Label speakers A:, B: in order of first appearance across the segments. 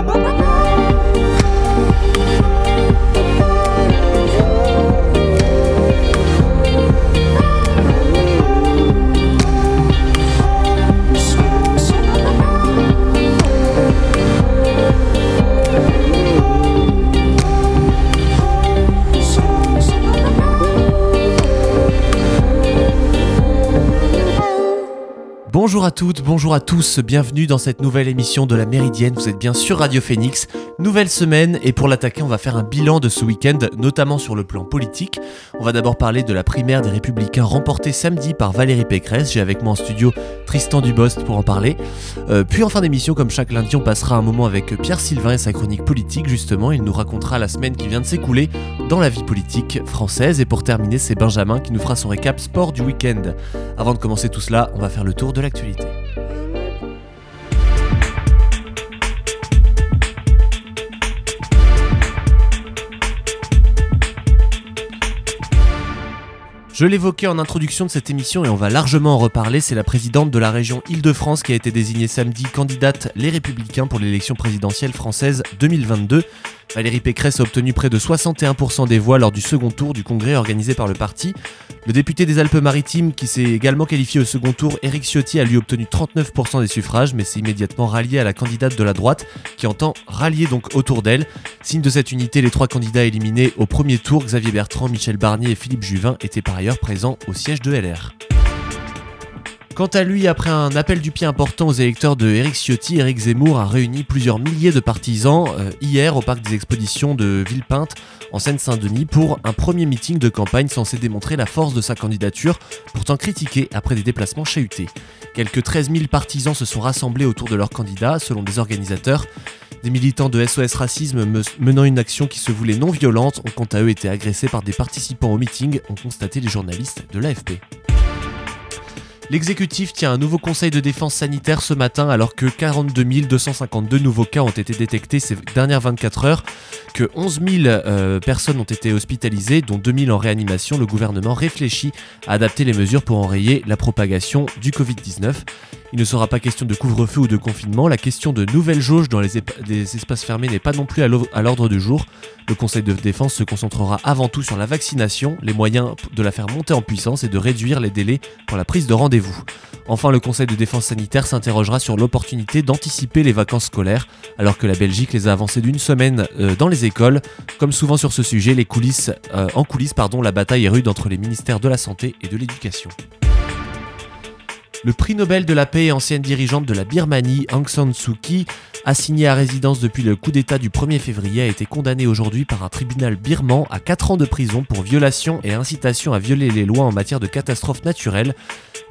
A: Bye-bye. Bonjour à tous, bienvenue dans cette nouvelle émission de la Méridienne, vous êtes bien sur Radio Phoenix, nouvelle semaine et pour l'attaquer on va faire un bilan de ce week-end, notamment sur le plan politique. On va d'abord parler de la primaire des Républicains remportée samedi par Valérie Pécresse, j'ai avec moi en studio Tristan Dubost pour en parler. Euh, puis en fin d'émission, comme chaque lundi, on passera un moment avec Pierre Sylvain et sa chronique politique justement, il nous racontera la semaine qui vient de s'écouler dans la vie politique française et pour terminer c'est Benjamin qui nous fera son récap sport du week-end. Avant de commencer tout cela, on va faire le tour de l'actualité. Je l'évoquais en introduction de cette émission et on va largement en reparler, c'est la présidente de la région Île-de-France qui a été désignée samedi candidate Les Républicains pour l'élection présidentielle française 2022. Valérie Pécresse a obtenu près de 61% des voix lors du second tour du congrès organisé par le parti. Le député des Alpes-Maritimes, qui s'est également qualifié au second tour, Éric Ciotti, a lui obtenu 39% des suffrages, mais s'est immédiatement rallié à la candidate de la droite, qui entend rallier donc autour d'elle. Signe de cette unité, les trois candidats éliminés au premier tour, Xavier Bertrand, Michel Barnier et Philippe Juvin, étaient par ailleurs présents au siège de LR. Quant à lui, après un appel du pied important aux électeurs de Éric Ciotti, Éric Zemmour a réuni plusieurs milliers de partisans euh, hier au parc des expositions de Villepinte en Seine-Saint-Denis pour un premier meeting de campagne censé démontrer la force de sa candidature, pourtant critiquée après des déplacements chahutés. Quelques 13 000 partisans se sont rassemblés autour de leur candidat, selon des organisateurs. Des militants de SOS Racisme menant une action qui se voulait non violente ont quant à eux été agressés par des participants au meeting, ont constaté les journalistes de l'AFP. L'exécutif tient un nouveau conseil de défense sanitaire ce matin alors que 42 252 nouveaux cas ont été détectés ces dernières 24 heures, que 11 000 euh, personnes ont été hospitalisées, dont 2 000 en réanimation. Le gouvernement réfléchit à adapter les mesures pour enrayer la propagation du Covid-19. Il ne sera pas question de couvre-feu ou de confinement, la question de nouvelles jauges dans les, espaces fermés n'est pas non plus à l'ordre du jour. Le Conseil de défense se concentrera avant tout sur la vaccination, les moyens de la faire monter en puissance et de réduire les délais pour la prise de rendez-vous. Enfin, le Conseil de défense sanitaire s'interrogera sur l'opportunité d'anticiper les vacances scolaires, alors que la Belgique les a avancées d'une semaine euh, dans les écoles. Comme souvent sur ce sujet, les coulisses, euh, en coulisses, pardon, la bataille est rude entre les ministères de la Santé et de l'Éducation. Le prix Nobel de la paix et ancienne dirigeante de la Birmanie, Aung San Suu Kyi, assignée à résidence depuis le coup d'État du 1er février, a été condamnée aujourd'hui par un tribunal birman à 4 ans de prison pour violation et incitation à violer les lois en matière de catastrophes naturelles.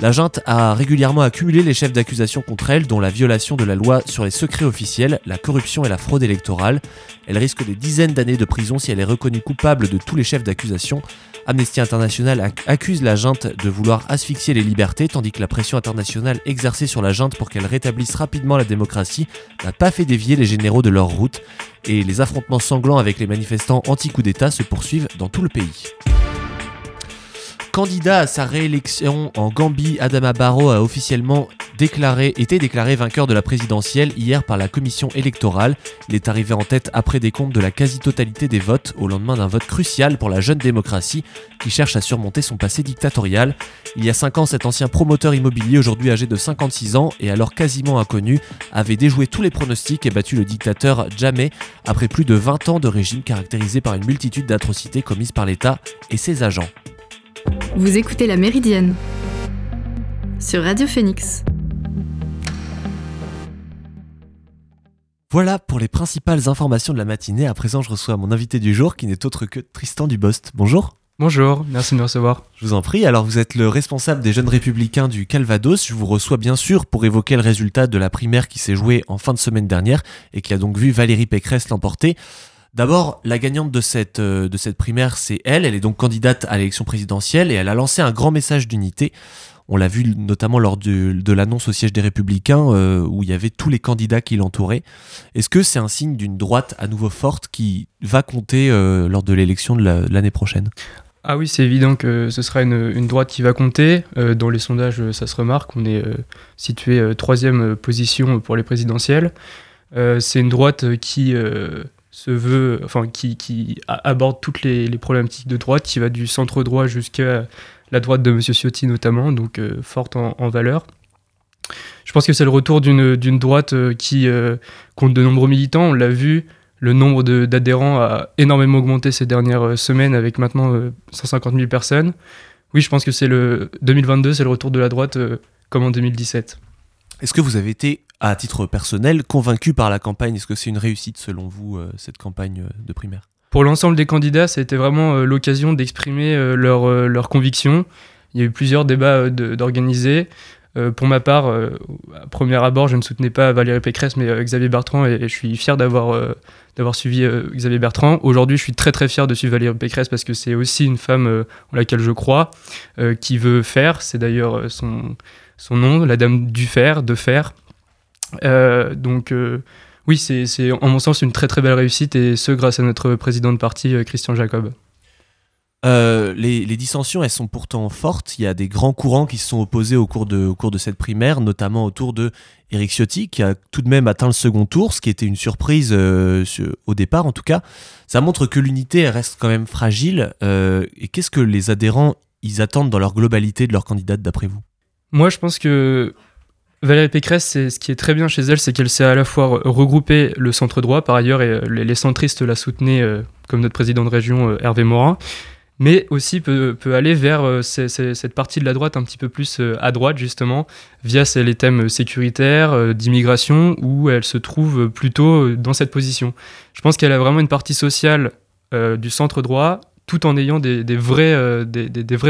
A: La junte a régulièrement accumulé les chefs d'accusation contre elle, dont la violation de la loi sur les secrets officiels, la corruption et la fraude électorale. Elle risque des dizaines d'années de prison si elle est reconnue coupable de tous les chefs d'accusation. Amnesty International accuse la junte de vouloir asphyxier les libertés, tandis que la pression internationale exercée sur la junte pour qu'elle rétablisse rapidement la démocratie n'a pas fait dévier les généraux de leur route, et les affrontements sanglants avec les manifestants anti-coup d'État se poursuivent dans tout le pays. Candidat à sa réélection en Gambie, Adama Barrow a officiellement été déclaré vainqueur de la présidentielle hier par la commission électorale. Il est arrivé en tête après des comptes de la quasi-totalité des votes au lendemain d'un vote crucial pour la jeune démocratie qui cherche à surmonter son passé dictatorial. Il y a 5 ans, cet ancien promoteur immobilier, aujourd'hui âgé de 56 ans et alors quasiment inconnu, avait déjoué tous les pronostics et battu le dictateur Jamais après plus de 20 ans de régime caractérisé par une multitude d'atrocités commises par l'État et ses agents.
B: Vous écoutez La Méridienne sur Radio Phoenix.
A: Voilà pour les principales informations de la matinée. À présent, je reçois mon invité du jour qui n'est autre que Tristan Dubost. Bonjour.
C: Bonjour, merci de me recevoir.
A: Je vous en prie. Alors, vous êtes le responsable des jeunes républicains du Calvados. Je vous reçois bien sûr pour évoquer le résultat de la primaire qui s'est jouée en fin de semaine dernière et qui a donc vu Valérie Pécresse l'emporter. D'abord, la gagnante de cette, euh, de cette primaire, c'est elle. Elle est donc candidate à l'élection présidentielle et elle a lancé un grand message d'unité. On l'a vu notamment lors de, l'annonce au siège des Républicains euh, où il y avait tous les candidats qui l'entouraient. Est-ce que c'est un signe d'une droite à nouveau forte qui va compter euh, lors de l'élection de l'année prochaine?
C: Ah oui, c'est évident que ce sera une, droite qui va compter. dans les sondages, ça se remarque. On est situé troisième position pour les présidentielles. c'est une droite qui se veut, enfin, qui, qui aborde toutes les, problématiques de droite, qui va du centre droit jusqu'à la droite de M. Ciotti notamment, donc forte en, valeur. Je pense que c'est le retour d'une droite qui compte de nombreux militants. On l'a vu, le nombre d'adhérents a énormément augmenté ces dernières euh, semaines avec maintenant 150 euh, 000 personnes. Oui, je pense que c'est le 2022, c'est le retour de la droite euh, comme en 2017.
A: Est-ce que vous avez été, à titre personnel, convaincu par la campagne Est-ce que c'est une réussite selon vous, cette campagne de primaire?
C: Pour l'ensemble des candidats, été vraiment l'occasion d'exprimer leurs leur convictions. Il y a eu plusieurs débats d'organiser. Euh, pour ma part, euh, à premier abord, je ne soutenais pas Valérie Pécresse, mais euh, Xavier Bertrand, et, je suis fier d'avoir d'avoir suivi Xavier Bertrand. Aujourd'hui, je suis très très fier de suivre Valérie Pécresse parce que c'est aussi une femme en laquelle je crois, qui veut faire. C'est d'ailleurs son, son nom, la dame du fer, de fer. Donc oui, c'est en mon sens une très très belle réussite, et ce grâce à notre président de parti, Christian Jacob.
A: Euh, les, dissensions, elles sont pourtant fortes. Il y a des grands courants qui se sont opposés au cours de, au cours de cette primaire, notamment autour de Éric Ciotti, qui a tout de même atteint le second tour, ce qui était une surprise euh, au départ en tout cas. Ça montre que l'unité reste quand même fragile. Euh, et qu'est-ce que les adhérents ils attendent dans leur globalité de leur candidate d'après vous?
C: Moi, je pense que Valérie Pécresse, ce qui est très bien chez elle, c'est qu'elle sait à la fois regrouper le centre droit, par ailleurs, et les, centristes la soutenaient, comme notre président de région Hervé Morin, mais aussi peut, aller vers euh, cette partie de la droite un petit peu plus euh, à droite, justement, via les thèmes sécuritaires, euh, d'immigration, où elle se trouve plutôt dans cette position. Je pense qu'elle a vraiment une partie sociale du centre droit, tout en ayant des, des, vraies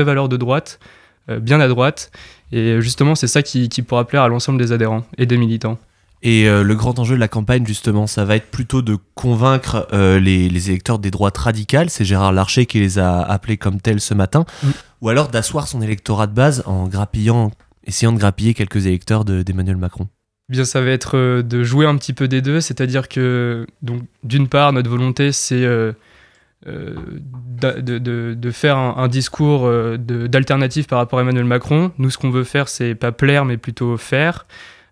C: valeurs de droite, bien à droite. Et justement, c'est ça qui, qui pourra plaire à l'ensemble des adhérents et des militants.
A: Et euh, le grand enjeu de la campagne, justement, ça va être plutôt de convaincre euh, les, électeurs des droites radicales, c'est Gérard Larcher qui les a appelés comme tels ce matin, ou alors d'asseoir son électorat de base en grappillant, essayant de grappiller quelques électeurs d'Emmanuel Macron.
C: Bien, ça va être euh, de jouer un petit peu des deux, c'est-à-dire que, donc, d'une part, notre volonté, c'est de, faire un, discours d'alternative par rapport à Emmanuel Macron. Nous, ce qu'on veut faire, c'est pas plaire, mais plutôt faire.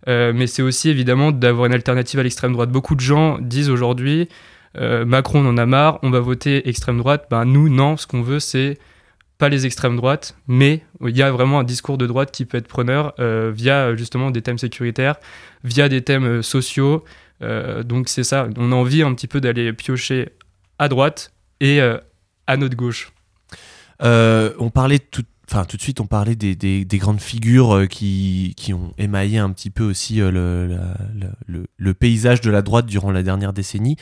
C: Euh, mais c'est aussi évidemment d'avoir une alternative à l'extrême droite. Beaucoup de gens disent aujourd'hui euh, Macron en a marre, on va voter extrême droite. Ben, nous, non, ce qu'on veut, c'est pas les extrêmes droites, mais il y a vraiment un discours de droite qui peut être preneur euh, via justement des thèmes sécuritaires, via des thèmes sociaux. donc c'est ça, on a envie un petit peu d'aller piocher à droite et à notre gauche.
A: on parlait tout Enfin, tout de suite, on parlait des, des, grandes figures euh, qui, qui, ont émaillé un petit peu aussi euh, le, le, paysage de la droite durant la dernière décennie.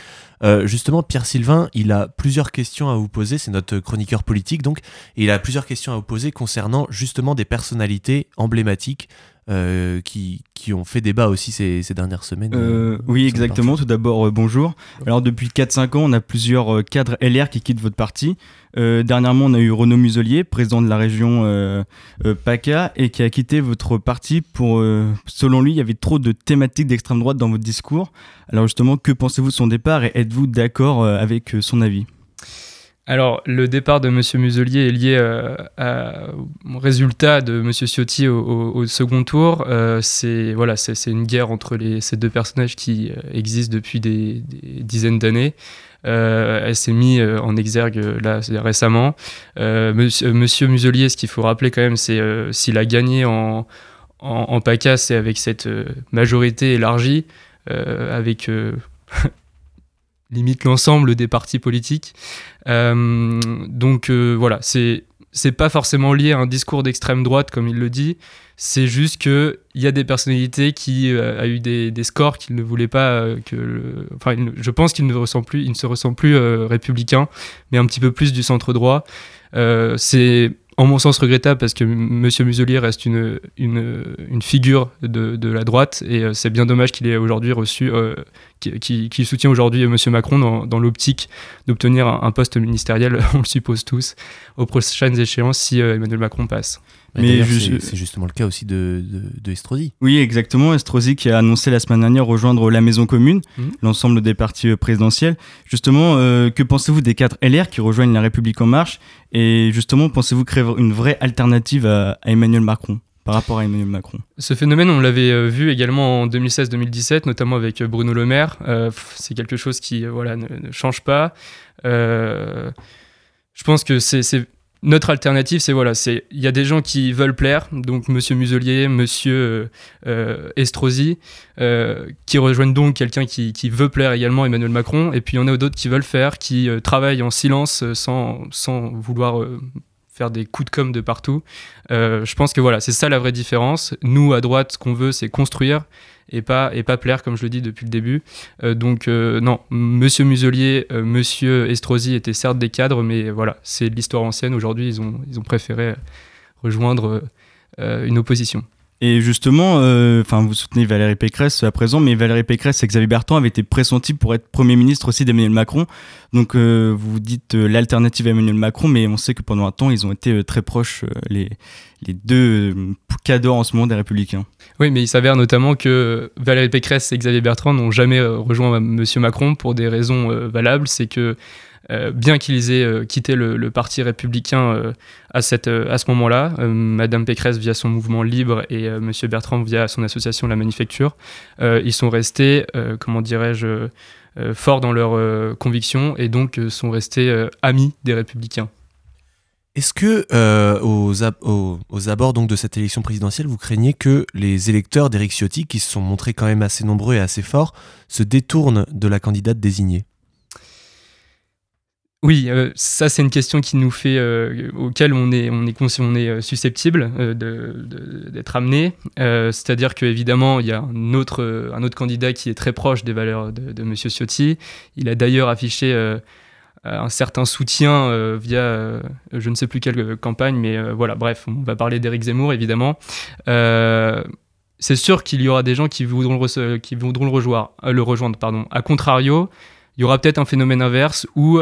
A: Euh, justement, Pierre Sylvain, il a plusieurs questions à vous poser. C'est notre chroniqueur politique, donc. Et il a plusieurs questions à vous poser concernant justement des personnalités emblématiques euh, qui, qui, ont fait débat aussi ces, ces dernières semaines.
D: Euh, oui, exactement. Tout d'abord, euh, bonjour. Alors, depuis 4-5 ans, on a plusieurs cadres LR qui quittent votre parti. dernièrement, on a eu Renaud Muselier, président de la région PACA, et qui a quitté votre parti pour, selon lui, il y avait trop de thématiques d'extrême droite dans votre discours. Alors, justement, que pensez-vous de son départ et êtes-vous d'accord avec son avis?
C: Alors, le départ de M. Muselier est lié euh, au résultat de M. Ciotti au, second tour. Euh, c'est voilà, c'est une guerre entre ces deux personnages qui euh, existent depuis des, dizaines d'années. elle s'est mise en exergue là récemment. Monsieur, Monsieur, Muselier, ce qu'il faut rappeler quand même, c'est s'il a gagné en, en, en PACA, c'est avec cette majorité élargie, avec limite l'ensemble des partis politiques. Euh, donc euh, voilà, c'est c'est pas forcément lié à un discours d'extrême droite comme il le dit. C'est juste que il y a des personnalités qui euh, a eu des, scores qu'il ne voulait pas que. enfin, je pense qu'il ne ressent plus, il ne se ressent plus républicain, mais un petit peu plus du centre droit. c'est en mon sens regrettable parce que M. Muselier reste une, une, une figure de, de, la droite et euh, c'est bien dommage qu'il ait aujourd'hui reçu, euh, soutient aujourd'hui M. Macron dans, dans l'optique d'obtenir un, un, poste ministériel, on le suppose tous, aux prochaines échéances si euh, Emmanuel Macron passe.
A: Mais c'est justement le cas aussi de, de, Estrosi.
D: Oui, exactement. Estrosi qui a annoncé la semaine dernière rejoindre la Maison Commune, mhm. l'ensemble des partis euh, présidentiels. Justement, euh, que pensez-vous des quatre LR qui rejoignent la République en marche? Et justement, pensez-vous créer une vraie alternative à, Emmanuel Macron par rapport à Emmanuel Macron?
C: Ce phénomène, on l'avait vu également en 2016-2017, notamment avec Bruno Le Maire. c'est quelque chose qui voilà, ne, ne change pas. je pense que c'est notre alternative, c'est voilà, c'est il y a des gens qui veulent plaire, donc Monsieur Muselier, Monsieur euh, euh, Estrosi, euh, qui rejoignent donc quelqu'un qui, qui, veut plaire également Emmanuel Macron, et puis il y en a d'autres qui veulent faire, qui travaillent en silence sans, sans vouloir faire des coups de com de partout. je pense que voilà, c'est ça la vraie différence. Nous à droite, ce qu'on veut, c'est construire et pas, et pas plaire, comme je le dis depuis le début. Euh, donc, euh, non, Monsieur Muselier, euh, Monsieur Estrosi étaient certes des cadres, mais voilà, c'est l'histoire ancienne. Aujourd'hui, ils ont, ils ont préféré rejoindre une opposition.
D: Et justement, enfin, vous soutenez Valérie Pécresse à présent, mais Valérie Pécresse et Xavier Bertrand avaient été pressentis pour être Premier ministre aussi d'Emmanuel Macron. Donc, vous dites l'alternative à Emmanuel Macron, mais on sait que pendant un temps, ils ont été très proches, les, les deux cadors en ce moment des Républicains.
C: Oui, mais il s'avère notamment que Valérie Pécresse et Xavier Bertrand n'ont jamais euh, rejoint M. Macron pour des raisons euh, valables. C'est que euh, bien qu'ils aient quitté le, parti républicain à, cette, à ce moment-là, Madame Pécresse via son mouvement libre et M. Bertrand via son association La Manufacture, ils sont restés, comment dirais-je, forts dans leurs convictions et donc sont restés amis des républicains.
A: Est-ce que euh, aux, abords de cette élection présidentielle, vous craignez que les électeurs d'Éric Ciotti, qui se sont montrés quand même assez nombreux et assez forts, se détournent de la candidate désignée?
C: Oui, euh, ça c'est une question qui nous fait, euh, auquel on est, on est, on est susceptible d'être amené. C'est-à-dire qu'évidemment, il y a un autre, candidat qui est très proche des valeurs de, de M. Ciotti. Il a d'ailleurs affiché euh, un certain soutien euh, via euh, je ne sais plus quelle campagne, mais voilà, bref, on va parler d'Éric Zemmour évidemment. c'est sûr qu'il y aura des gens qui voudront, le, qui voudront le, rejoindre, le rejoindre. Pardon. A contrario, il y aura peut-être un phénomène inverse où,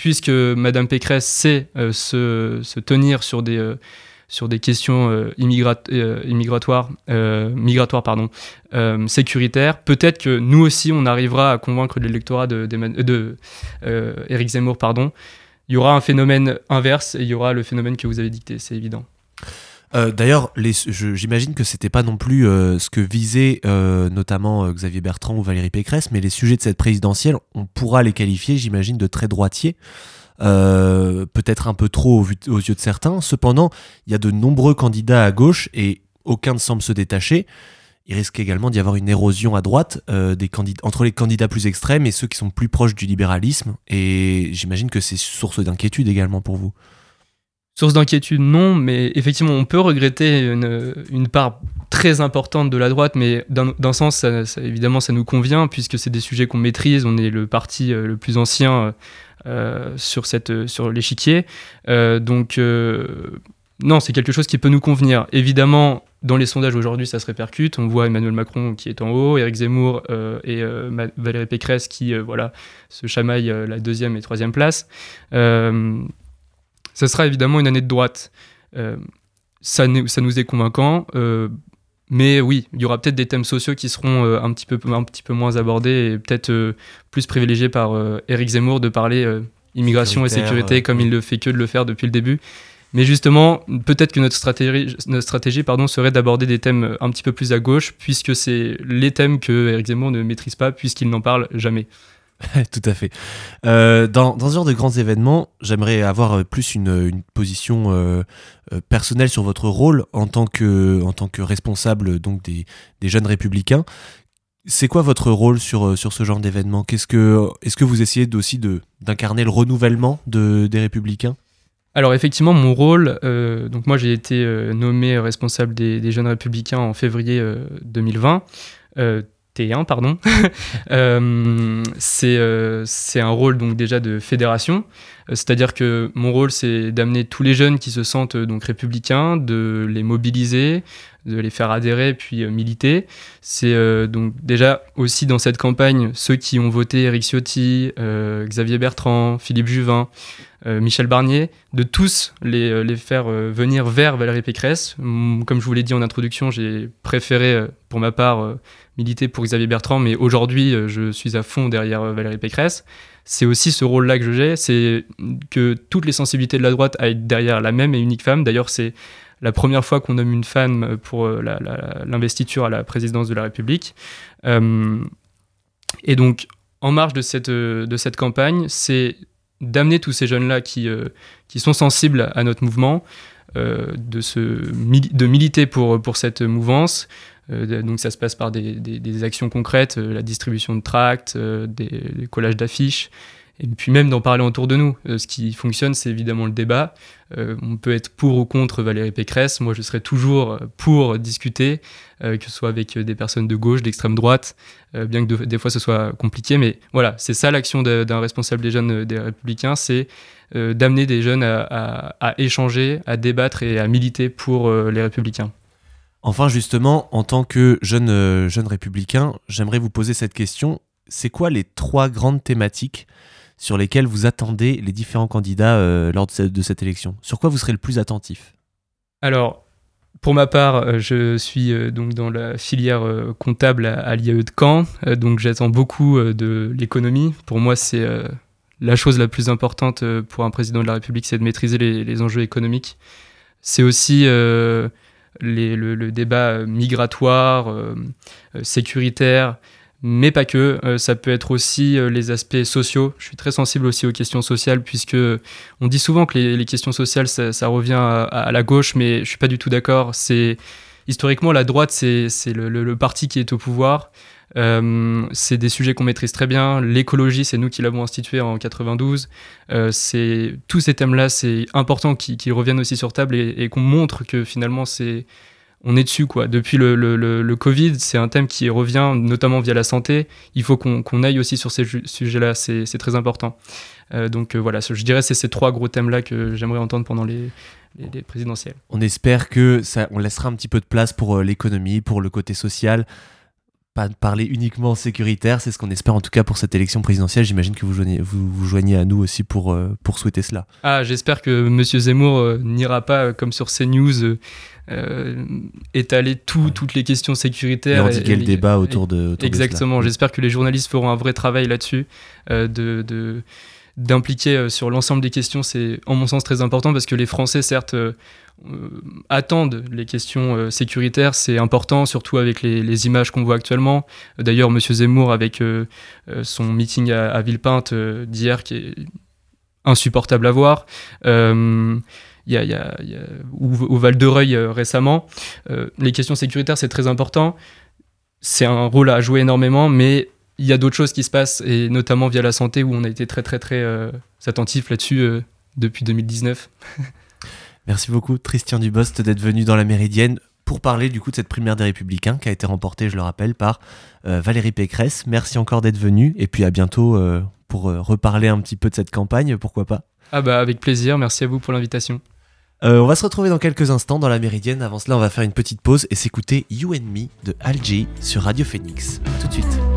C: puisque Madame Pécresse sait se, se, tenir sur des des questions euh, euh, immigratoires, euh, migratoires sécuritaires. Peut-être que nous aussi, on arrivera à convaincre l'électorat de, Eric Zemmour. Pardon. Il y aura un phénomène inverse et il y aura le phénomène que vous avez dicté, c'est évident.
A: D'ailleurs, j'imagine que c'était pas non plus ce que visait notamment Xavier Bertrand ou Valérie Pécresse, mais les sujets de cette présidentielle, on pourra les qualifier, j'imagine, de très droitiers. Euh, peut-être un peu trop aux, yeux de certains. Cependant, il y a de nombreux candidats à gauche et aucun ne semble se détacher. Il risque également d'y avoir une érosion à droite euh, entre les candidats plus extrêmes et ceux qui sont plus proches du libéralisme. Et j'imagine que c'est source d'inquiétude également pour vous.
C: Source d'inquiétude, non, mais effectivement, on peut regretter une, part très importante de la droite, mais d'un sens, évidemment, ça nous convient, puisque c'est des sujets qu'on maîtrise. On est le parti euh, le plus ancien euh, sur, cette, sur l'échiquier. Euh, donc, euh, non, c'est quelque chose qui peut nous convenir. Évidemment, dans les sondages aujourd'hui, ça se répercute. On voit Emmanuel Macron qui est en haut, Éric Zemmour et Valérie Pécresse qui voilà, se chamaillent la deuxième et troisième place. Euh, ça sera évidemment une année de droite. ça, ça, nous est convaincant. Mais oui, il y aura peut-être des thèmes sociaux qui seront euh, un, petit peu, un petit peu moins abordés et peut-être euh, plus privilégiés par Eric euh, Zemmour de parler immigration et sécurité comme il le fait que de le faire depuis le début. Mais justement, peut-être que notre stratégie, notre stratégie pardon, serait d'aborder des thèmes un petit peu plus à gauche, puisque c'est les thèmes que Eric Zemmour ne maîtrise pas, puisqu'il n'en parle jamais.
A: Tout à fait. Euh, dans, dans, ce genre de grands événements, j'aimerais avoir euh, plus une, position euh, personnelle sur votre rôle en tant que, en tant que responsable donc des, des jeunes républicains. C'est quoi votre rôle sur, sur ce genre d'événement? Qu'est-ce que, Est-ce que vous essayez aussi d'incarner le renouvellement de, des républicains?
C: Alors effectivement, mon rôle, donc moi j'ai été nommé responsable des, jeunes républicains en février 2020. T1, pardon. Euh, euh, c'est un rôle donc déjà de fédération, euh, c'est-à-dire que mon rôle c'est d'amener tous les jeunes qui se sentent donc républicains, de les mobiliser, de les faire adhérer puis militer. C'est donc déjà aussi dans cette campagne ceux qui ont voté Eric Ciotti, Xavier Bertrand, Philippe Juvin, Michel Barnier, de tous les, les faire venir vers Valérie Pécresse. Comme je vous l'ai dit en introduction, j'ai préféré pour ma part pour Xavier Bertrand, mais aujourd'hui, euh, je suis à fond derrière euh, Valérie Pécresse. C'est aussi ce rôle-là que j'ai, c'est que toutes les sensibilités de la droite aillent derrière la même et unique femme. D'ailleurs, c'est la première fois qu'on nomme une femme pour l'investiture à la présidence de la République. et donc, en marge de cette, de cette campagne, c'est d'amener tous ces jeunes-là qui, qui sont sensibles à notre mouvement, de, se, de militer pour, pour cette mouvance, euh, donc ça se passe par des, actions concrètes, euh, la distribution de tracts, euh, des, collages d'affiches, et puis même d'en parler autour de nous. ce qui fonctionne, c'est évidemment le débat. on peut être pour ou contre Valérie Pécresse. Moi, je serais toujours pour discuter, que ce soit avec des personnes de gauche, d'extrême droite, bien que des fois ce soit compliqué. Mais voilà, c'est ça l'action d'un responsable des jeunes des Républicains, c'est d'amener des jeunes à, échanger, à débattre et à militer pour les Républicains.
A: Enfin, justement, en tant que jeune, euh, jeune républicain, j'aimerais vous poser cette question. C'est quoi les trois grandes thématiques sur lesquelles vous attendez les différents candidats euh, lors de cette, élection? Sur quoi vous serez le plus attentif?
C: Alors, pour ma part, euh, je suis donc dans la filière comptable à, l'IAE de Caen, donc j'attends beaucoup de l'économie. Pour moi, c'est la chose la plus importante pour un président de la République, c'est de maîtriser les, les enjeux économiques. C'est aussi le, débat euh, migratoire, euh, euh, sécuritaire, mais pas que. ça peut être aussi les aspects sociaux. Je suis très sensible aussi aux questions sociales, puisque on dit souvent que les, questions sociales, ça, revient à, la gauche, mais je suis pas du tout d'accord. C'est historiquement la droite, c'est le, parti qui est au pouvoir. c'est des sujets qu'on maîtrise très bien. L'écologie, c'est nous qui l'avons institué en 92. c'est tous ces thèmes-là, c'est important qu'ils reviennent aussi sur table et, qu'on montre que finalement c'est on est dessus quoi. Depuis le, le, Covid, c'est un thème qui revient notamment via la santé. Il faut qu'on aille aussi sur ces sujets-là, c'est très important. Euh, donc euh, voilà, je dirais c'est ces trois gros thèmes-là que j'aimerais entendre pendant les, les, présidentielles.
A: On espère que ça, on laissera un petit peu de place pour euh, l'économie, pour le côté social. Pas parler uniquement sécuritaire, c'est ce qu'on espère en tout cas pour cette élection présidentielle. J'imagine que vous joignez, vous, vous joignez à nous aussi pour, pour souhaiter cela.
C: Ah, j'espère que M. Zemmour n'ira pas comme sur CNews euh, étaler tout, toutes les questions sécuritaires.
A: Et endiguer le débat autour de.
C: exactement. J'espère que les journalistes feront un vrai travail là-dessus, euh, de, d'impliquer euh, sur l'ensemble des questions. C'est, en mon sens, très important parce que les Français, certes, attendent les questions sécuritaires. C'est important, surtout avec les, images qu'on voit actuellement. D'ailleurs, M. Zemmour, avec son meeting à, Villepinte d'hier, qui est insupportable à voir il y a, au, Val de Reuil euh, récemment. Euh, les questions sécuritaires, c'est très important. C'est un rôle à jouer énormément, mais il y a d'autres choses qui se passent, et notamment via la santé, où on a été très, très, très euh, attentif là-dessus depuis 2019.
A: Merci beaucoup, Christian Dubost, d'être venu dans la Méridienne pour parler du coup de cette primaire des Républicains qui a été remportée, je le rappelle, par Valérie Pécresse. Merci encore d'être venu, et puis à bientôt pour reparler un petit peu de cette campagne, pourquoi pas.
C: Ah bah avec plaisir, merci à vous pour l'invitation.
A: Euh, on va se retrouver dans quelques instants dans la Méridienne. Avant cela, on va faire une petite pause et s'écouter You and Me de Algie sur Radio Phoenix. tout de suite.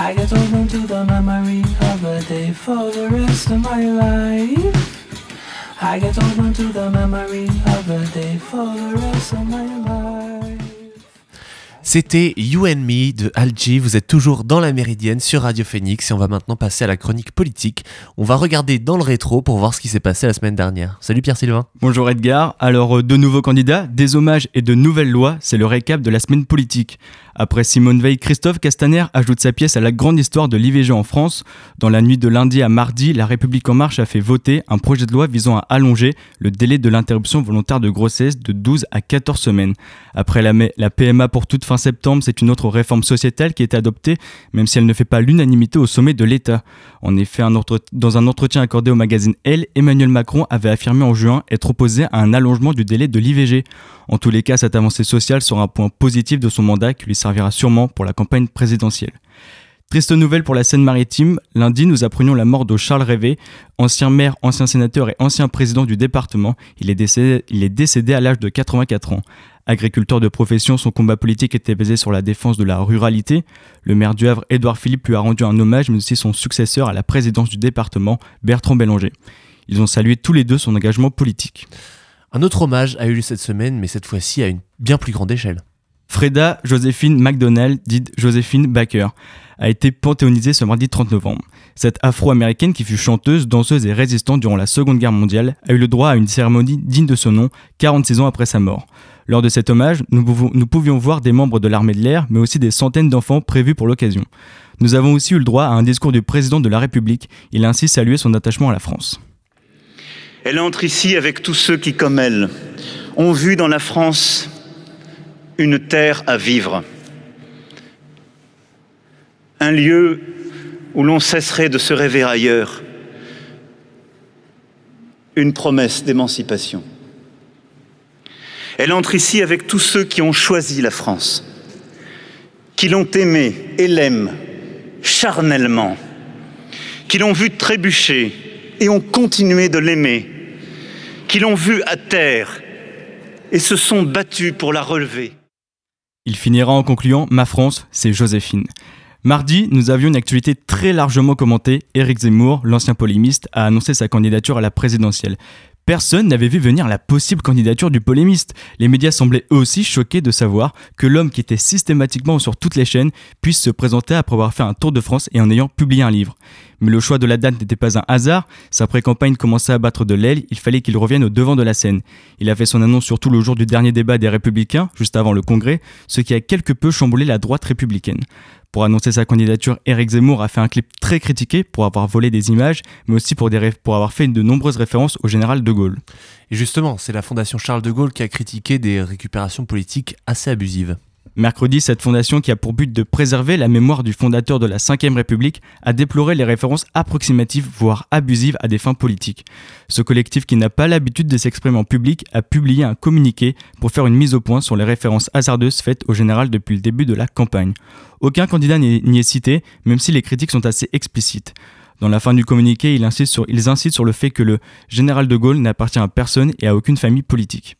E: I get open to the memory of the day for the rest of my life. I get open to the memory of the day for the rest of my life.
A: C'était You and Me de Algie. Vous êtes toujours dans la Méridienne sur Radio Phoenix et on va maintenant passer à la chronique politique. On va regarder dans le rétro pour voir ce qui s'est passé la semaine dernière. Salut Pierre-Sylvain.
D: Bonjour Edgar. Alors, euh, de nouveaux candidats, des hommages et de nouvelles lois, c'est le récap de la semaine politique. Après Simone Veil, Christophe Castaner ajoute sa pièce à la grande histoire de l'IVG en France. Dans la nuit de lundi à mardi, La République En Marche a fait voter un projet de loi visant à allonger le délai de l'interruption volontaire de grossesse de 12 à 14 semaines. Après la, PMA pour toute fin septembre, c'est une autre réforme sociétale qui est adoptée, même si elle ne fait pas l'unanimité au sommet de l'État. En effet, dans un entretien accordé au magazine Elle, Emmanuel Macron avait affirmé en juin être opposé à un allongement du délai de l'IVG. En tous les cas, cette avancée sociale sera un point positif de son mandat qui lui servira sûrement pour la campagne présidentielle. Triste nouvelle pour la Seine-Maritime, lundi nous apprenions la mort de Charles Révé, ancien maire, ancien sénateur et ancien président du département. Il est décédé, à l'âge de 84 ans. Agriculteur de profession, son combat politique était basé sur la défense de la ruralité. Le maire du Havre, Édouard Philippe, lui a rendu un hommage, mais aussi son successeur à la présidence du département, Bertrand Bélanger. Ils ont salué tous les deux son engagement politique.
A: Un autre hommage a eu lieu cette semaine, mais cette fois-ci à une bien plus grande échelle.
D: Freda Joséphine McDonald, dite Joséphine Baker, a été panthéonisée ce mardi 30 novembre. Cette afro-américaine qui fut chanteuse, danseuse et résistante durant la Seconde Guerre mondiale a eu le droit à une cérémonie digne de son nom 46 ans après sa mort. Lors de cet hommage, nous, nous pouvions voir des membres de l'armée de l'air, mais aussi des centaines d'enfants prévus pour l'occasion. Nous avons aussi eu le droit à un discours du président de la République. Il a ainsi salué son attachement à la France.
F: Elle entre ici avec tous ceux qui, comme elle, ont vu dans la France une terre à vivre, un lieu où l'on cesserait de se rêver ailleurs, une promesse d'émancipation. Elle entre ici avec tous ceux qui ont choisi la France, qui l'ont aimée et l'aiment charnellement, qui l'ont vue trébucher et ont continué de l'aimer, qui l'ont vue à terre et se sont battus pour la relever.
D: Il finira en concluant Ma France, c'est Joséphine. Mardi, nous avions une actualité très largement commentée. Éric Zemmour, l'ancien polémiste, a annoncé sa candidature à la présidentielle. Personne n'avait vu venir la possible candidature du polémiste. Les médias semblaient eux aussi choqués de savoir que l'homme qui était systématiquement sur toutes les chaînes puisse se présenter après avoir fait un tour de France et en ayant publié un livre. Mais le choix de la date n'était pas un hasard, sa pré-campagne commençait à battre de l'aile, il fallait qu'il revienne au devant de la scène. Il a fait son annonce surtout le jour du dernier débat des Républicains, juste avant le Congrès, ce qui a quelque peu chamboulé la droite républicaine. Pour annoncer sa candidature, Eric Zemmour a fait un clip très critiqué pour avoir volé des images, mais aussi pour, pour avoir fait de nombreuses références au général de Gaulle.
A: Et justement, c'est la fondation Charles de Gaulle qui a critiqué des récupérations politiques assez abusives.
D: Mercredi, cette fondation qui a pour but de préserver la mémoire du fondateur de la Ve République a déploré les références approximatives, voire abusives à des fins politiques. Ce collectif qui n'a pas l'habitude de s'exprimer en public a publié un communiqué pour faire une mise au point sur les références hasardeuses faites au général depuis le début de la campagne. Aucun candidat n'y est cité, même si les critiques sont assez explicites. Dans la fin du communiqué, ils insistent ils incitent sur le fait que le général de Gaulle n'appartient à personne et à aucune famille politique.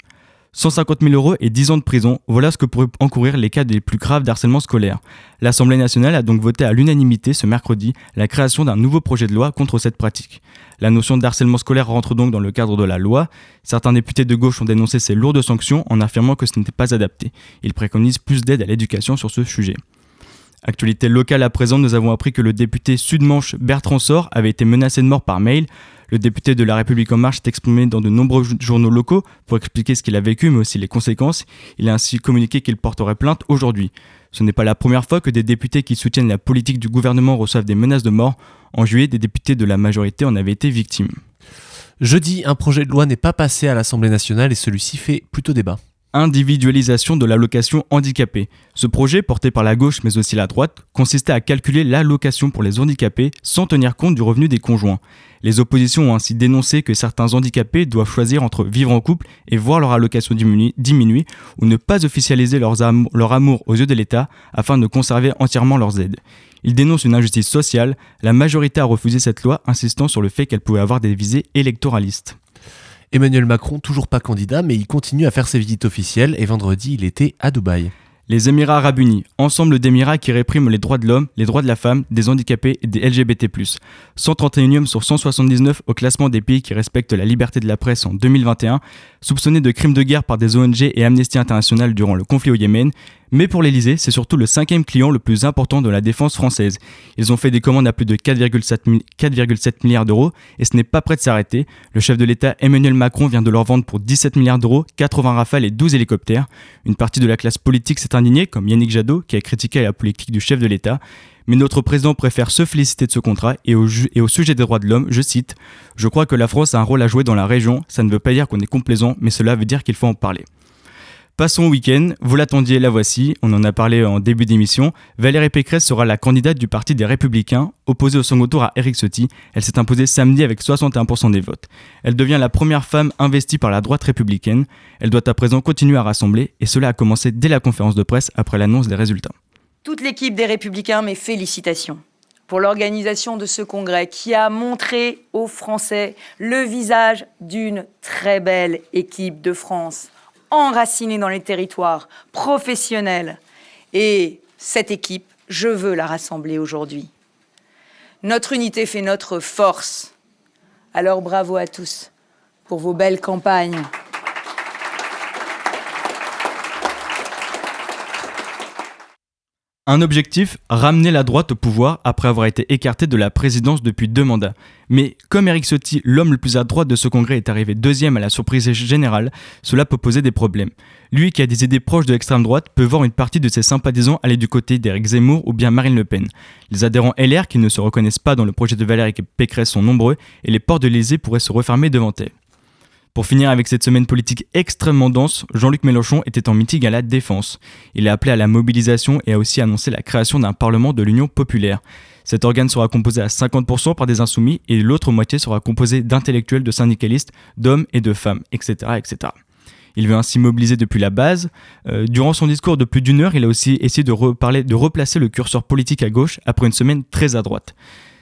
D: 150 000 euros et 10 ans de prison, voilà ce que pourraient encourir les cas les plus graves d'harcèlement scolaire. L'Assemblée nationale a donc voté à l'unanimité ce mercredi la création d'un nouveau projet de loi contre cette pratique. La notion d'harcèlement scolaire rentre donc dans le cadre de la loi. Certains députés de gauche ont dénoncé ces lourdes sanctions en affirmant que ce n'était pas adapté. Ils préconisent plus d'aide à l'éducation sur ce sujet. Actualité locale à présent, nous avons appris que le député Sud-Manche Bertrand Sor avait été menacé de mort par mail. Le député de La République En Marche s'est exprimé dans de nombreux journaux locaux pour expliquer ce qu'il a vécu, mais aussi les conséquences. Il a ainsi communiqué qu'il porterait plainte aujourd'hui. Ce n'est pas la première fois que des députés qui soutiennent la politique du gouvernement reçoivent des menaces de mort. En juillet, des députés de la majorité en avaient été victimes.
A: Jeudi, un projet de loi n'est pas passé à l'Assemblée nationale et celui-ci fait plutôt débat
D: individualisation de l'allocation handicapée. Ce projet, porté par la gauche mais aussi la droite, consistait à calculer l'allocation pour les handicapés sans tenir compte du revenu des conjoints. Les oppositions ont ainsi dénoncé que certains handicapés doivent choisir entre vivre en couple et voir leur allocation diminuer, ou ne pas officialiser leur amour aux yeux de l'État afin de conserver entièrement leurs aides. Ils dénoncent une injustice sociale, la majorité a refusé cette loi insistant sur le fait qu'elle pouvait avoir des visées électoralistes.
A: Emmanuel Macron, toujours pas candidat, mais il continue à faire ses visites officielles et vendredi, il était à Dubaï.
D: Les Émirats arabes unis, ensemble d'Émirats qui répriment les droits de l'homme, les droits de la femme, des handicapés et des LGBT. 131e sur 179 au classement des pays qui respectent la liberté de la presse en 2021, soupçonné de crimes de guerre par des ONG et Amnesty International durant le conflit au Yémen, mais pour l'Elysée, c'est surtout le cinquième client le plus important de la défense française. Ils ont fait des commandes à plus de 4,7 milliards d'euros et ce n'est pas prêt de s'arrêter. Le chef de l'État Emmanuel Macron vient de leur vendre pour 17 milliards d'euros 80 rafales et 12 hélicoptères. Une partie de la classe politique s'est indignée, comme Yannick Jadot, qui a critiqué la politique du chef de l'État. Mais notre président préfère se féliciter de ce contrat et au, et au sujet des droits de l'homme, je cite Je crois que la France a un rôle à jouer dans la région. Ça ne veut pas dire qu'on est complaisant, mais cela veut dire qu'il faut en parler. Passons au week-end, vous l'attendiez, la voici, on en a parlé en début d'émission. Valérie Pécresse sera la candidate du Parti des Républicains, opposée au second tour à Eric Ciotti. Elle s'est imposée samedi avec 61% des votes. Elle devient la première femme investie par la droite républicaine. Elle doit à présent continuer à rassembler, et cela a commencé dès la conférence de presse après l'annonce des résultats.
G: Toute l'équipe des Républicains, mes félicitations pour l'organisation de ce congrès qui a montré aux Français le visage d'une très belle équipe de France enracinée dans les territoires, professionnelle. Et cette équipe, je veux la rassembler aujourd'hui. Notre unité fait notre force. Alors bravo à tous pour vos belles campagnes.
D: Un objectif, ramener la droite au pouvoir après avoir été écarté de la présidence depuis deux mandats. Mais comme Eric Ciotti, l'homme le plus à droite de ce congrès, est arrivé deuxième à la surprise générale, cela peut poser des problèmes. Lui qui a des idées proches de l'extrême droite peut voir une partie de ses sympathisants aller du côté d'Éric Zemmour ou bien Marine Le Pen. Les adhérents LR qui ne se reconnaissent pas dans le projet de Valérie Pécresse sont nombreux et les portes de l'Élysée pourraient se refermer devant elle. Pour finir avec cette semaine politique extrêmement dense, Jean-Luc Mélenchon était en meeting à la Défense. Il a appelé à la mobilisation et a aussi annoncé la création d'un Parlement de l'Union populaire. Cet organe sera composé à 50% par des insoumis et l'autre moitié sera composée d'intellectuels, de syndicalistes, d'hommes et de femmes, etc., etc. Il veut ainsi mobiliser depuis la base. Euh, durant son discours de plus d'une heure, il a aussi essayé de, replacer le curseur politique à gauche après une semaine très à droite.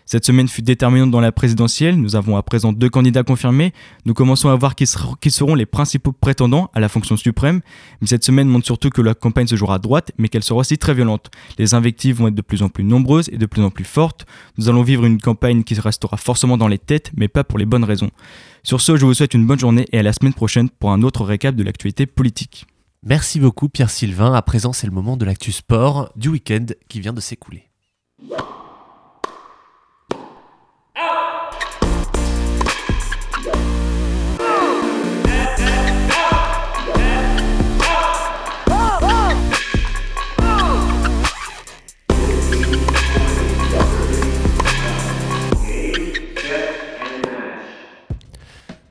D: Cette semaine fut déterminante dans la présidentielle. Nous avons à présent deux candidats confirmés. Nous commençons à voir qui, seront les principaux prétendants à la fonction suprême. Mais cette semaine montre surtout que la campagne se jouera à droite, mais qu'elle sera aussi très violente. Les invectives vont être de plus en plus nombreuses et de plus en plus fortes. Nous allons vivre une campagne qui restera forcément dans les têtes, mais pas pour les bonnes raisons. Sur ce, je vous souhaite une bonne journée et à la semaine prochaine pour un autre récap de l'actualité politique.
A: Merci beaucoup Pierre Sylvain. À présent, c'est le moment de l'actu sport du week-end qui vient de s'écouler.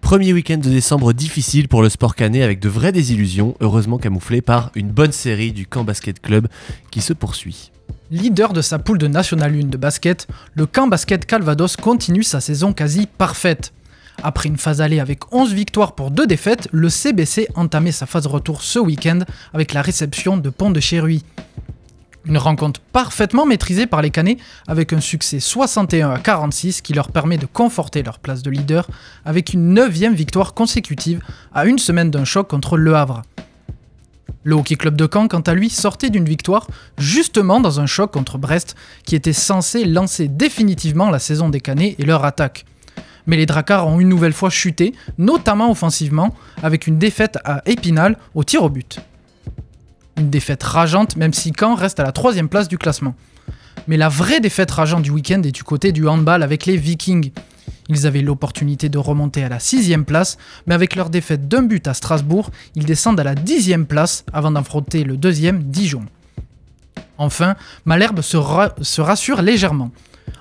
A: Premier week-end de décembre difficile pour le sport canet avec de vraies désillusions, heureusement camouflées par une bonne série du Camp Basket Club qui se poursuit.
H: Leader de sa poule de National 1 de basket, le Camp Basket Calvados continue sa saison quasi parfaite. Après une phase allée avec 11 victoires pour 2 défaites, le CBC entamait sa phase retour ce week-end avec la réception de Pont de Chéruy. Une rencontre parfaitement maîtrisée par les Canets avec un succès 61 à 46 qui leur permet de conforter leur place de leader avec une neuvième victoire consécutive à une semaine d'un choc contre Le Havre. Le Hockey Club de Caen, quant à lui, sortait d'une victoire justement dans un choc contre Brest qui était censé lancer définitivement la saison des Canets et leur attaque. Mais les Dracars ont une nouvelle fois chuté, notamment offensivement, avec une défaite à Épinal au tir au but. Une défaite rageante, même si Caen reste à la troisième place du classement. Mais la vraie défaite rageante du week-end est du côté du handball avec les Vikings. Ils avaient l'opportunité de remonter à la sixième place, mais avec leur défaite d'un but à Strasbourg, ils descendent à la dixième place avant d'affronter le deuxième Dijon. Enfin, Malherbe se, rassure légèrement.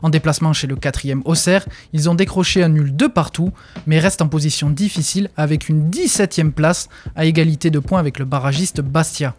H: En déplacement chez le quatrième Auxerre, ils ont décroché un nul de partout, mais restent en position difficile avec une 17ème place à égalité de points avec le barragiste Bastia.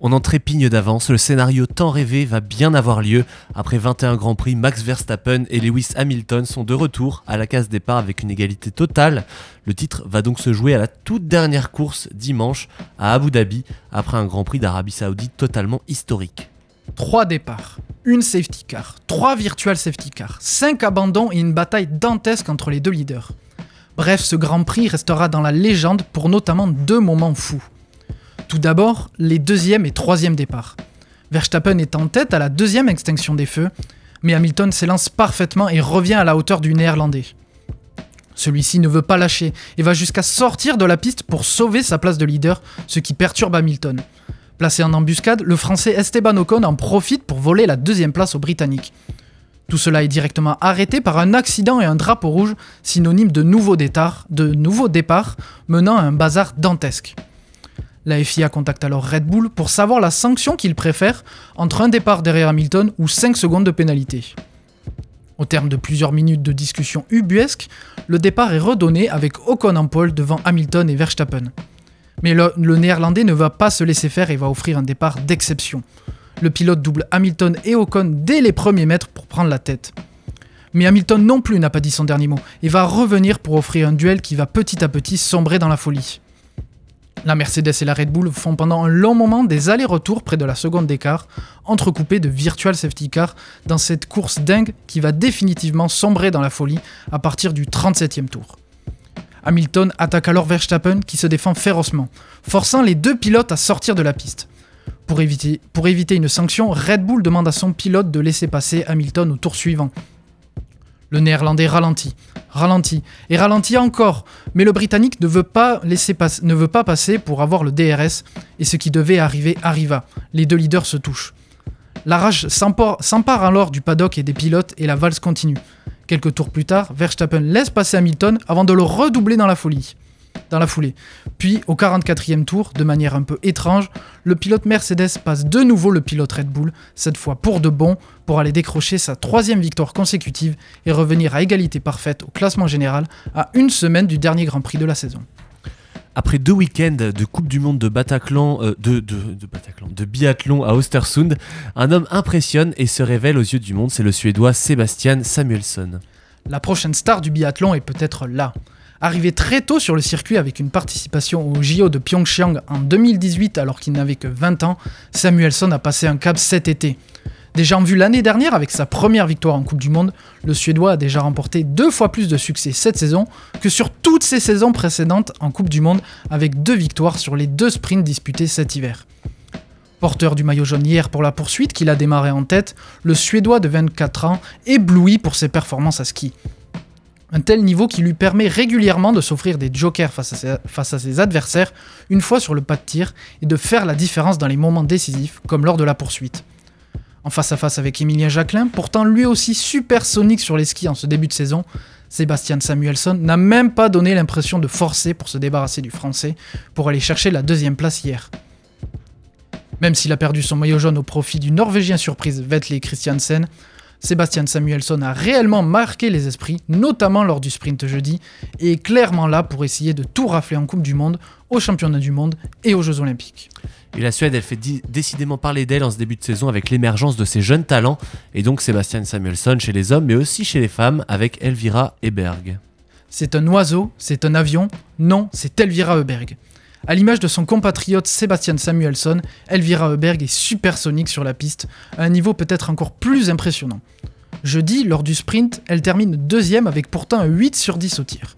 A: On en trépigne d'avance, le scénario tant rêvé va bien avoir lieu. Après 21 Grands Prix, Max Verstappen et Lewis Hamilton sont de retour à la case départ avec une égalité totale. Le titre va donc se jouer à la toute dernière course dimanche à Abu Dhabi, après un Grand Prix d'Arabie Saoudite totalement historique.
H: Trois départs, une safety car, trois virtual safety cars, cinq abandons et une bataille dantesque entre les deux leaders. Bref, ce Grand Prix restera dans la légende pour notamment deux moments fous. Tout d'abord, les deuxième et troisième départs. Verstappen est en tête à la deuxième extinction des feux, mais Hamilton s'élance parfaitement et revient à la hauteur du néerlandais. Celui-ci ne veut pas lâcher et va jusqu'à sortir de la piste pour sauver sa place de leader, ce qui perturbe Hamilton. Placé en embuscade, le français Esteban Ocon en profite pour voler la deuxième place aux Britanniques. Tout cela est directement arrêté par un accident et un drapeau rouge, synonyme de nouveau départ, de nouveau départ menant à un bazar dantesque. La FIA contacte alors Red Bull pour savoir la sanction qu'il préfère entre un départ derrière Hamilton ou 5 secondes de pénalité. Au terme de plusieurs minutes de discussion ubuesque, le départ est redonné avec Ocon en pole devant Hamilton et Verstappen. Mais le, néerlandais ne va pas se laisser faire et va offrir un départ d'exception. Le pilote double Hamilton et Ocon dès les premiers mètres pour prendre la tête. Mais Hamilton non plus n'a pas dit son dernier mot et va revenir pour offrir un duel qui va petit à petit sombrer dans la folie. La Mercedes et la Red Bull font pendant un long moment des allers-retours près de la seconde d'écart, entrecoupés de virtual safety car dans cette course dingue qui va définitivement sombrer dans la folie à partir du 37e tour. Hamilton attaque alors Verstappen qui se défend férocement, forçant les deux pilotes à sortir de la piste. Pour éviter, pour éviter une sanction, Red Bull demande à son pilote de laisser passer Hamilton au tour suivant. Le néerlandais ralentit, ralentit et ralentit encore, mais le britannique ne veut pas, ne veut pas passer pour avoir le DRS, et ce qui devait arriver arriva. Les deux leaders se touchent. La rage s'empare alors du paddock et des pilotes et la valse continue. Quelques tours plus tard, Verstappen laisse passer Hamilton avant de le redoubler dans la folie. Dans la foulée. Puis, au 44e tour, de manière un peu étrange, le pilote Mercedes passe de nouveau le pilote Red Bull, cette fois pour de bon, pour aller décrocher sa troisième victoire consécutive et revenir à égalité parfaite au classement général à une semaine du dernier Grand Prix de la saison.
A: Après deux week-ends de Coupe du Monde de Bataclan, euh, de, de, de Bataclan, de biathlon à Östersund, un homme impressionne et se révèle aux yeux du monde, c'est le Suédois Sebastian Samuelsson.
H: La prochaine star du biathlon est peut-être là. Arrivé très tôt sur le circuit avec une participation au JO de Pyeongchang en 2018 alors qu'il n'avait que 20 ans, Samuelsson a passé un cap cet été. Déjà en vue l'année dernière avec sa première victoire en Coupe du Monde, le Suédois a déjà remporté deux fois plus de succès cette saison que sur toutes ses saisons précédentes en Coupe du Monde avec deux victoires sur les deux sprints disputés cet hiver. Porteur du maillot jaune hier pour la poursuite qu'il a démarré en tête, le Suédois de 24 ans éblouit pour ses performances à ski. Un tel niveau qui lui permet régulièrement de s'offrir des jokers face à, ses, adversaires une fois sur le pas de tir et de faire la différence dans les moments décisifs comme lors de la poursuite. En face à face avec Emilien Jacquelin, pourtant lui aussi supersonique sur les skis en ce début de saison, Sébastien Samuelsson n'a même pas donné l'impression de forcer pour se débarrasser du français pour aller chercher la deuxième place hier. Même s'il a perdu son maillot jaune au profit du Norvégien surprise Vetle Christiansen, Sébastien Samuelsson a réellement marqué les esprits, notamment lors du sprint jeudi, et est clairement là pour essayer de tout rafler en Coupe du Monde, aux Championnats du Monde et aux Jeux Olympiques.
A: Et la Suède, elle fait décidément parler d'elle en ce début de saison avec l'émergence de ses jeunes talents, et donc Sébastien Samuelsson chez les hommes, mais aussi chez les femmes, avec Elvira Eberg.
H: C'est un oiseau, c'est un avion, non, c'est Elvira Heuberg. À l'image de son compatriote Sébastien Samuelsson, Elvira Heuberg est supersonique sur la piste, à un niveau peut-être encore plus impressionnant. Jeudi, lors du sprint, elle termine deuxième avec pourtant un 8 sur 10 au tir.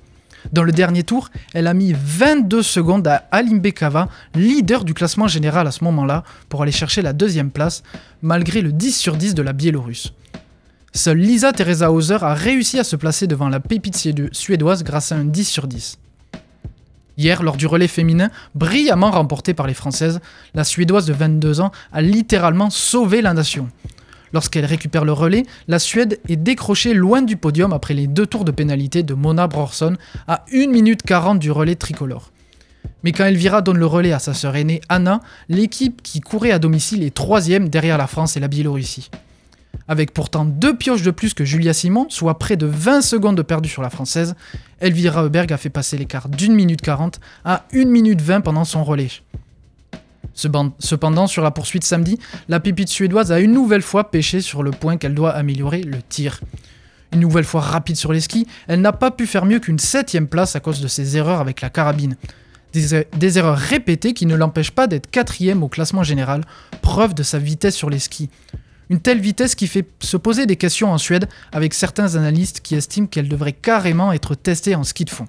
H: Dans le dernier tour, elle a mis 22 secondes à Alim Bekava, leader du classement général à ce moment-là, pour aller chercher la deuxième place, malgré le 10 sur 10 de la Biélorusse. Seule Lisa Teresa Hauser a réussi à se placer devant la pépite suédo- suédoise grâce à un 10 sur 10. Hier, lors du relais féminin, brillamment remporté par les Françaises, la Suédoise de 22 ans a littéralement sauvé la nation. Lorsqu'elle récupère le relais, la Suède est décrochée loin du podium après les deux tours de pénalité de Mona Brorson à 1 minute 40 du relais tricolore. Mais quand Elvira donne le relais à sa sœur aînée Anna, l'équipe qui courait à domicile est troisième derrière la France et la Biélorussie. Avec pourtant deux pioches de plus que Julia Simon, soit près de 20 secondes de perdu sur la française, Elvira Heuberg a fait passer l'écart d'une minute 40 à 1 minute 20 pendant son relais. Cependant, sur la poursuite samedi, la pépite suédoise a une nouvelle fois pêché sur le point qu'elle doit améliorer, le tir. Une nouvelle fois rapide sur les skis, elle n'a pas pu faire mieux qu'une septième place à cause de ses erreurs avec la carabine. Des, des erreurs répétées qui ne l'empêchent pas d'être quatrième au classement général, preuve de sa vitesse sur les skis. Une telle vitesse qui fait se poser des questions en Suède avec certains analystes qui estiment qu'elle devrait carrément être testée en ski de fond.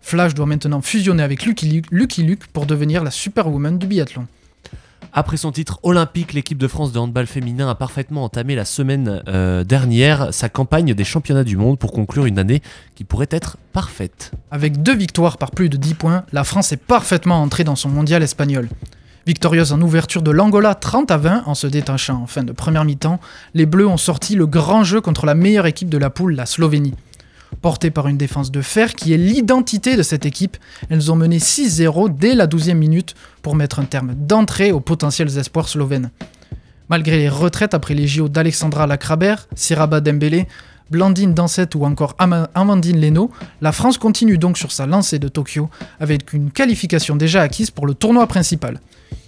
H: Flash doit maintenant fusionner avec Lucky Luke, pour devenir la superwoman du biathlon.
A: Après son titre olympique, l'équipe de France de handball féminin a parfaitement entamé la semaine euh, dernière sa campagne des championnats du monde pour conclure une année qui pourrait être parfaite.
H: Avec deux victoires par plus de 10 points, la France est parfaitement entrée dans son mondial espagnol. Victorieuse en ouverture de l'Angola 30 à 20 en se détachant en fin de première mi-temps, les Bleus ont sorti le grand jeu contre la meilleure équipe de la poule, la Slovénie. Portées par une défense de fer qui est l'identité de cette équipe, elles ont mené 6-0 dès la 12e minute pour mettre un terme d'entrée aux potentiels espoirs slovènes. Malgré les retraites après les JO d'Alexandra Lacrabert, Siraba Dembélé, Blandine Dansette ou encore Ama- Amandine Leno, la France continue donc sur sa lancée de Tokyo avec une qualification déjà acquise pour le tournoi principal.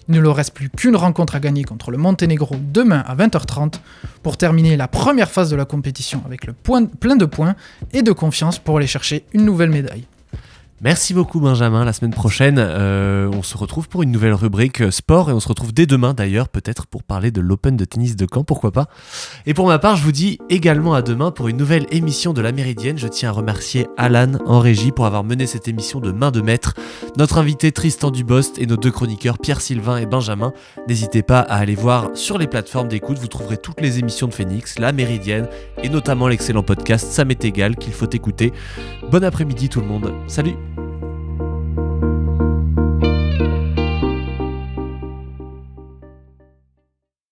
H: Il ne leur reste plus qu'une rencontre à gagner contre le Monténégro demain à 20h30 pour terminer la première phase de la compétition avec le point- plein de points et de confiance pour aller chercher une nouvelle médaille.
A: Merci beaucoup Benjamin. La semaine prochaine, euh, on se retrouve pour une nouvelle rubrique euh, sport et on se retrouve dès demain d'ailleurs, peut-être pour parler de l'Open de tennis de Caen, pourquoi pas. Et pour ma part, je vous dis également à demain pour une nouvelle émission de La Méridienne. Je tiens à remercier Alan en régie pour avoir mené cette émission de main de maître, notre invité Tristan Dubost et nos deux chroniqueurs Pierre Sylvain et Benjamin. N'hésitez pas à aller voir sur les plateformes d'écoute, vous trouverez toutes les émissions de Phoenix, La Méridienne et notamment l'excellent podcast Ça m'est égal qu'il faut écouter. Bon après-midi tout le monde. Salut